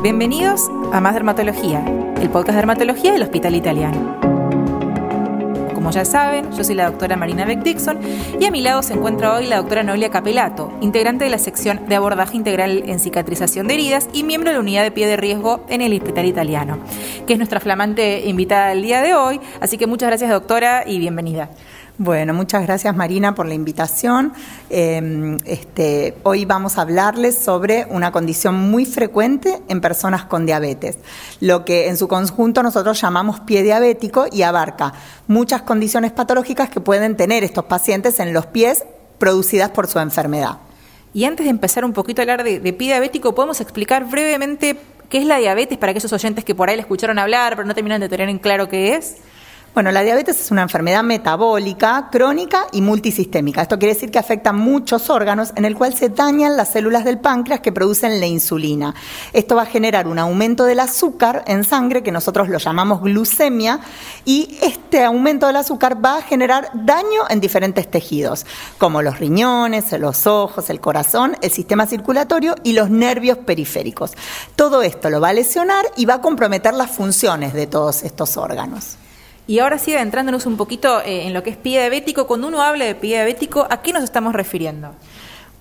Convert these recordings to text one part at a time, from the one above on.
Bienvenidos a Más Dermatología, el podcast de dermatología del Hospital Italiano. Como ya saben, yo soy la doctora Marina Beck Dixon y a mi lado se encuentra hoy la doctora Noelia Capelato, integrante de la sección de abordaje integral en cicatrización de heridas y miembro de la unidad de pie de riesgo en el Hospital Italiano, que es nuestra flamante invitada del día de hoy. Así que muchas gracias, doctora, y bienvenida. Bueno, muchas gracias Marina por la invitación. Eh, este, hoy vamos a hablarles sobre una condición muy frecuente en personas con diabetes, lo que en su conjunto nosotros llamamos pie diabético y abarca muchas condiciones patológicas que pueden tener estos pacientes en los pies producidas por su enfermedad. Y antes de empezar un poquito a hablar de, de pie diabético, ¿podemos explicar brevemente qué es la diabetes para aquellos oyentes que por ahí le escucharon hablar pero no terminan de tener en claro qué es? Bueno, la diabetes es una enfermedad metabólica, crónica y multisistémica. Esto quiere decir que afecta muchos órganos en el cual se dañan las células del páncreas que producen la insulina. Esto va a generar un aumento del azúcar en sangre que nosotros lo llamamos glucemia y este aumento del azúcar va a generar daño en diferentes tejidos, como los riñones, los ojos, el corazón, el sistema circulatorio y los nervios periféricos. Todo esto lo va a lesionar y va a comprometer las funciones de todos estos órganos. Y ahora sí, adentrándonos un poquito eh, en lo que es pie diabético, cuando uno habla de pie diabético, ¿a qué nos estamos refiriendo?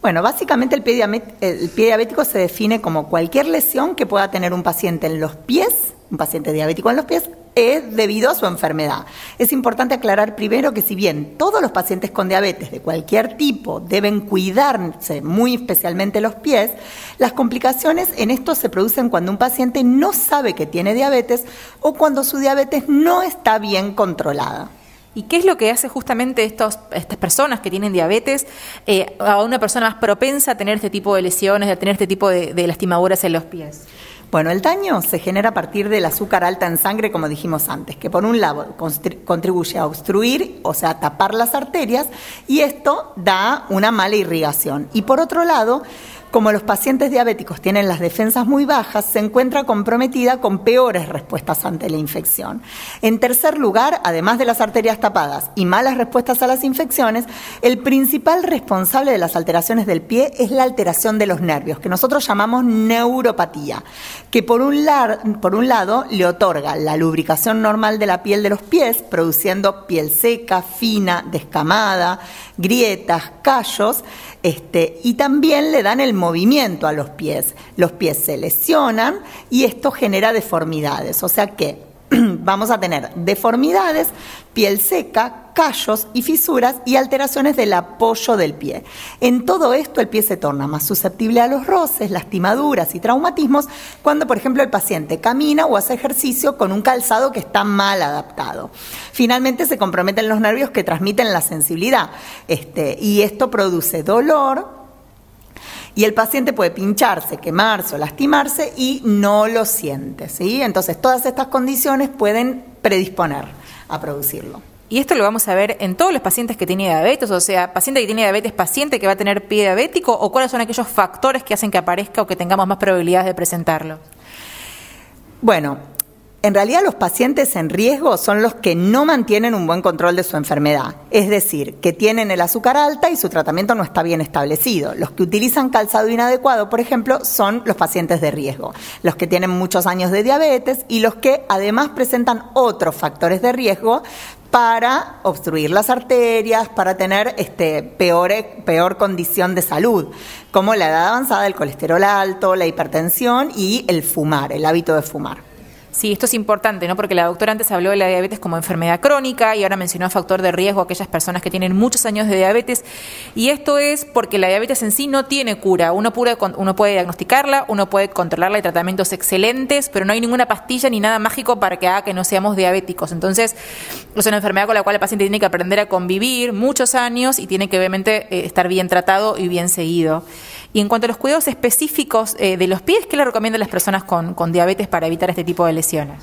Bueno, básicamente el pie, el pie diabético se define como cualquier lesión que pueda tener un paciente en los pies, un paciente diabético en los pies, es debido a su enfermedad. Es importante aclarar primero que si bien todos los pacientes con diabetes de cualquier tipo deben cuidarse muy especialmente los pies, las complicaciones en esto se producen cuando un paciente no sabe que tiene diabetes o cuando su diabetes no está bien controlada. ¿Y qué es lo que hace justamente estas personas que tienen diabetes eh, a una persona más propensa a tener este tipo de lesiones, a tener este tipo de, de lastimaduras en los pies? Bueno, el daño se genera a partir del azúcar alta en sangre, como dijimos antes, que por un lado contribuye a obstruir, o sea, tapar las arterias, y esto da una mala irrigación. Y por otro lado, como los pacientes diabéticos tienen las defensas muy bajas, se encuentra comprometida con peores respuestas ante la infección. En tercer lugar, además de las arterias tapadas y malas respuestas a las infecciones, el principal responsable de las alteraciones del pie es la alteración de los nervios, que nosotros llamamos neuropatía, que por un, por un lado le otorga la lubricación normal de la piel de los pies, produciendo piel seca, fina, descamada, grietas, callos, este, y también le dan el movimiento a los pies. Los pies se lesionan y esto genera deformidades. O sea que vamos a tener deformidades, piel seca, callos y fisuras y alteraciones del apoyo del pie. En todo esto el pie se torna más susceptible a los roces, lastimaduras y traumatismos cuando, por ejemplo, el paciente camina o hace ejercicio con un calzado que está mal adaptado. Finalmente se comprometen los nervios que transmiten la sensibilidad este, y esto produce dolor, y el paciente puede pincharse, quemarse o lastimarse y no lo siente. ¿sí? Entonces, todas estas condiciones pueden predisponer a producirlo. Y esto lo vamos a ver en todos los pacientes que tienen diabetes, o sea, paciente que tiene diabetes, paciente que va a tener pie diabético, o cuáles son aquellos factores que hacen que aparezca o que tengamos más probabilidades de presentarlo. Bueno, en realidad los pacientes en riesgo son los que no mantienen un buen control de su enfermedad, es decir, que tienen el azúcar alta y su tratamiento no está bien establecido. Los que utilizan calzado inadecuado, por ejemplo, son los pacientes de riesgo, los que tienen muchos años de diabetes y los que además presentan otros factores de riesgo para obstruir las arterias, para tener este, peor, peor condición de salud, como la edad avanzada, el colesterol alto, la hipertensión y el fumar, el hábito de fumar. Sí, esto es importante, ¿no? Porque la doctora antes habló de la diabetes como enfermedad crónica y ahora mencionó factor de riesgo a aquellas personas que tienen muchos años de diabetes. Y esto es porque la diabetes en sí no tiene cura. Uno, puede, uno puede diagnosticarla, uno puede controlarla, hay tratamientos excelentes, pero no hay ninguna pastilla ni nada mágico para que haga que no seamos diabéticos. Entonces, es una enfermedad con la cual el paciente tiene que aprender a convivir muchos años y tiene que obviamente eh, estar bien tratado y bien seguido. Y en cuanto a los cuidados específicos eh, de los pies, ¿qué le recomiendan a las personas con, diabetes para evitar este tipo de lesiones?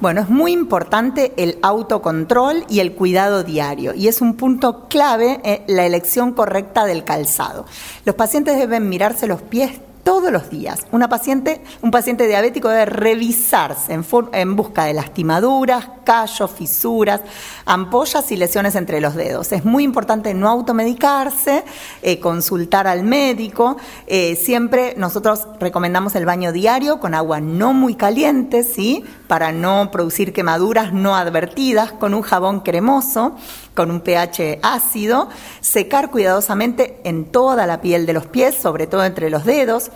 Bueno, es muy importante el autocontrol y el cuidado diario y es un punto clave la elección correcta del calzado. Los pacientes deben mirarse los pies todos los días. Una paciente, un paciente diabético debe revisarse en, busca de lastimaduras, callos, fisuras, ampollas y lesiones entre los dedos. Es muy importante no automedicarse, eh, consultar al médico. Eh, siempre nosotros recomendamos el baño diario con agua no muy caliente, ¿sí? Para no producir quemaduras no advertidas, con un jabón cremoso, con un pH ácido, secar cuidadosamente en toda la piel de los pies, sobre todo entre los dedos,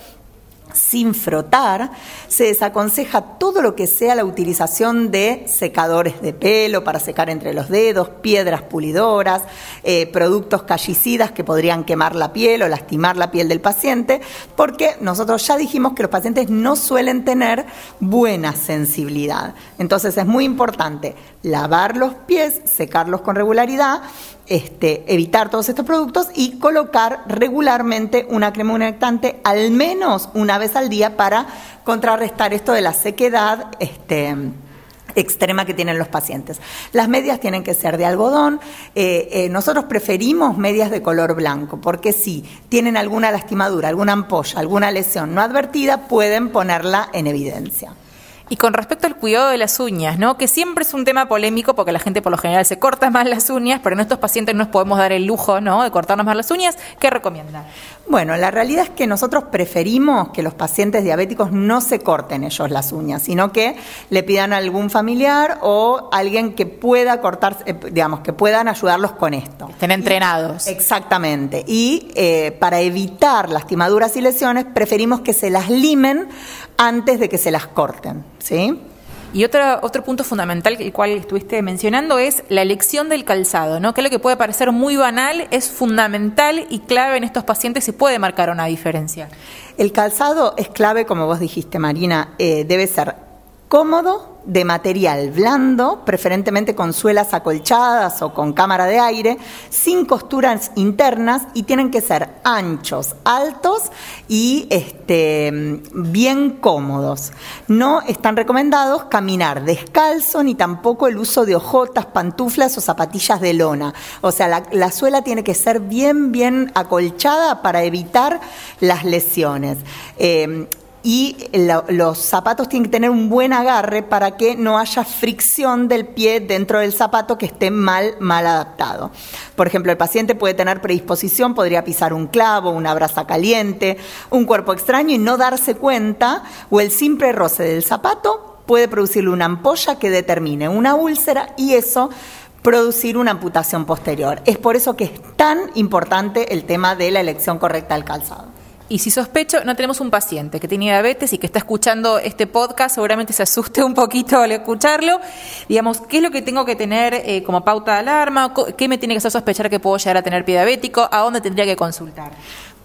sin frotar, se desaconseja todo lo que sea la utilización de secadores de pelo para secar entre los dedos, piedras pulidoras, eh, productos callicidas que podrían quemar la piel o lastimar la piel del paciente, porque nosotros ya dijimos que los pacientes no suelen tener buena sensibilidad. Entonces es muy importante lavar los pies, secarlos con regularidad, este, evitar todos estos productos y colocar regularmente una crema humectante al menos una vez al día para contrarrestar esto de la sequedad. Este, extrema que tienen los pacientes. Las medias tienen que ser de algodón. Eh, eh, nosotros preferimos medias de color blanco porque si tienen alguna lastimadura, alguna ampolla, alguna lesión no advertida, pueden ponerla en evidencia. Y con respecto al cuidado de las uñas, ¿no? Que siempre es un tema polémico porque la gente por lo general se corta más las uñas, pero en estos pacientes no nos podemos dar el lujo, ¿no? De cortarnos más las uñas. ¿Qué recomienda? Bueno, la realidad es que nosotros preferimos que los pacientes diabéticos no se corten ellos las uñas, sino que le pidan a algún familiar o alguien que pueda cortar, eh, digamos, que puedan ayudarlos con esto. Estén entrenados. exactamente. Y eh, para evitar lastimaduras y lesiones, preferimos que se las limen antes de que se las corten. ¿sí? Y otro, otro punto fundamental, el cual estuviste mencionando, es la elección del calzado, ¿no? Que lo que puede parecer muy banal es fundamental y clave en estos pacientes y puede marcar una diferencia. El calzado es clave, como vos dijiste, Marina, eh, debe ser cómodo, de material blando, preferentemente con suelas acolchadas o con cámara de aire, sin costuras internas y tienen que ser anchos, altos y este, bien cómodos. No están recomendados caminar descalzo ni tampoco el uso de hojotas, pantuflas o zapatillas de lona. O sea, la, suela tiene que ser bien, bien acolchada para evitar las lesiones. Eh, y los zapatos tienen que tener un buen agarre para que no haya fricción del pie dentro del zapato que esté mal, mal adaptado. Por ejemplo, el paciente puede tener predisposición, podría pisar un clavo, una brasa caliente, un cuerpo extraño y no darse cuenta, o el simple roce del zapato puede producirle una ampolla que determine una úlcera y eso producir una amputación posterior. Es por eso que es tan importante el tema de la elección correcta del calzado. Y si sospecho, no tenemos un paciente que tiene diabetes y que está escuchando este podcast, seguramente se asuste un poquito al escucharlo. Digamos, ¿qué es lo que tengo que tener eh, como pauta de alarma? ¿Qué me tiene que hacer sospechar que puedo llegar a tener pie diabético? ¿A dónde tendría que consultar?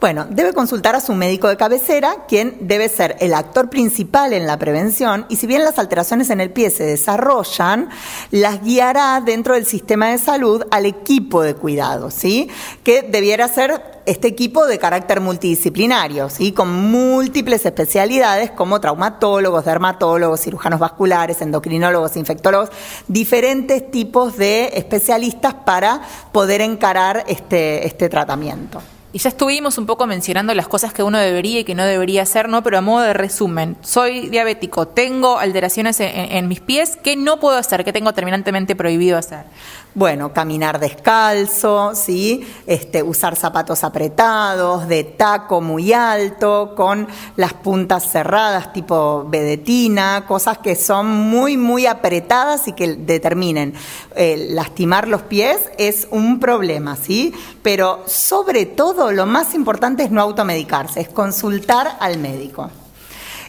Bueno, debe consultar a su médico de cabecera, quien debe ser el actor principal en la prevención, y si bien las alteraciones en el pie se desarrollan, las guiará dentro del sistema de salud al equipo de cuidado, ¿sí? Que debiera ser este equipo de carácter multidisciplinario, ¿sí? con múltiples especialidades como traumatólogos, dermatólogos, cirujanos vasculares, endocrinólogos, infectólogos, diferentes tipos de especialistas para poder encarar este, este tratamiento. Y ya estuvimos un poco mencionando las cosas que uno debería y que no debería hacer, ¿no? Pero a modo de resumen, soy diabético, tengo alteraciones en, mis pies, ¿qué no puedo hacer? ¿Qué tengo terminantemente prohibido hacer? Bueno, caminar descalzo, ¿sí? Este, usar zapatos apretados, de taco muy alto, con las puntas cerradas, tipo vedetina, cosas que son muy, muy apretadas y que determinen. Eh, lastimar los pies es un problema, ¿sí? Pero sobre todo lo más importante es no automedicarse, es consultar al médico.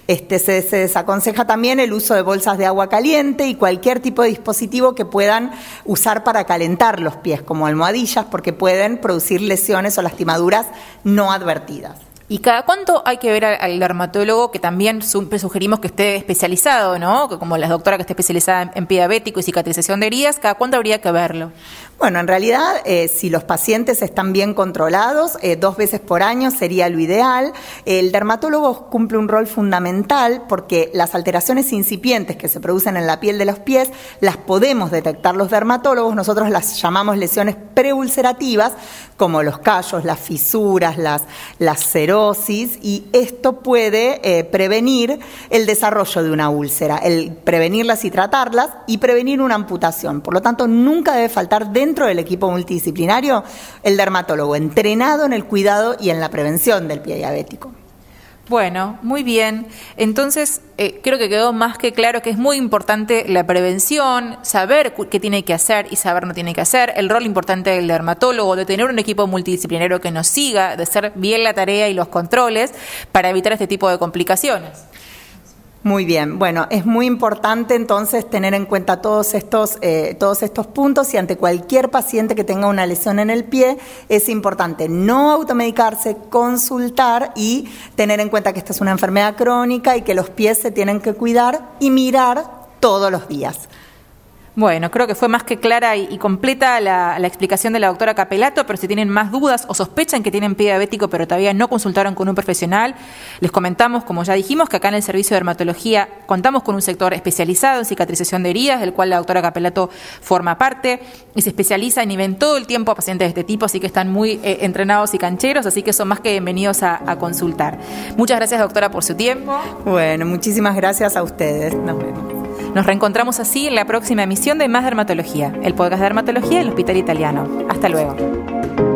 Este, se, desaconseja también el uso de bolsas de agua caliente y cualquier tipo de dispositivo que puedan usar para calentar los pies, como almohadillas, porque pueden producir lesiones o lastimaduras no advertidas. ¿Y cada cuánto hay que ver al, dermatólogo que también sugerimos que esté especializado, ¿no? Como la doctora que esté especializada en, pie diabético y cicatrización de heridas, ¿cada cuánto habría que verlo? Bueno, en realidad, eh, si los pacientes están bien controlados, eh, dos veces por año sería lo ideal. El dermatólogo cumple un rol fundamental porque las alteraciones incipientes que se producen en la piel de los pies las podemos detectar los dermatólogos. Nosotros las llamamos lesiones preulcerativas, como los callos, las fisuras, las, las y esto puede eh, prevenir el desarrollo de una úlcera, el prevenirlas y tratarlas y prevenir una amputación. Por lo tanto, nunca debe faltar dentro del equipo multidisciplinario el dermatólogo entrenado en el cuidado y en la prevención del pie diabético. Bueno, muy bien. Entonces, eh, creo que quedó más que claro que es muy importante la prevención, saber qué tiene que hacer y saber no tiene que hacer, el rol importante del dermatólogo, de tener un equipo multidisciplinario que nos siga, de hacer bien la tarea y los controles para evitar este tipo de complicaciones. Muy bien, bueno, es muy importante entonces tener en cuenta todos estos, eh, todos estos puntos y ante cualquier paciente que tenga una lesión en el pie es importante no automedicarse, consultar y tener en cuenta que esta es una enfermedad crónica y que los pies se tienen que cuidar y mirar todos los días. Bueno, creo que fue más que clara y, completa la, explicación de la doctora Capelato, pero si tienen más dudas o sospechan que tienen pie diabético pero todavía no consultaron con un profesional, les comentamos, como ya dijimos, que acá en el servicio de dermatología contamos con un sector especializado en cicatrización de heridas, del cual la doctora Capelato forma parte y se especializa y ven todo el tiempo a pacientes de este tipo, así que están muy eh, entrenados y cancheros, así que son más que bienvenidos a, a consultar. Muchas gracias, doctora, por su tiempo. Bueno, muchísimas gracias a ustedes. Nos vemos. Nos reencontramos así en la próxima emisión de Más Dermatología, el podcast de dermatología del Hospital Italiano. Hasta luego.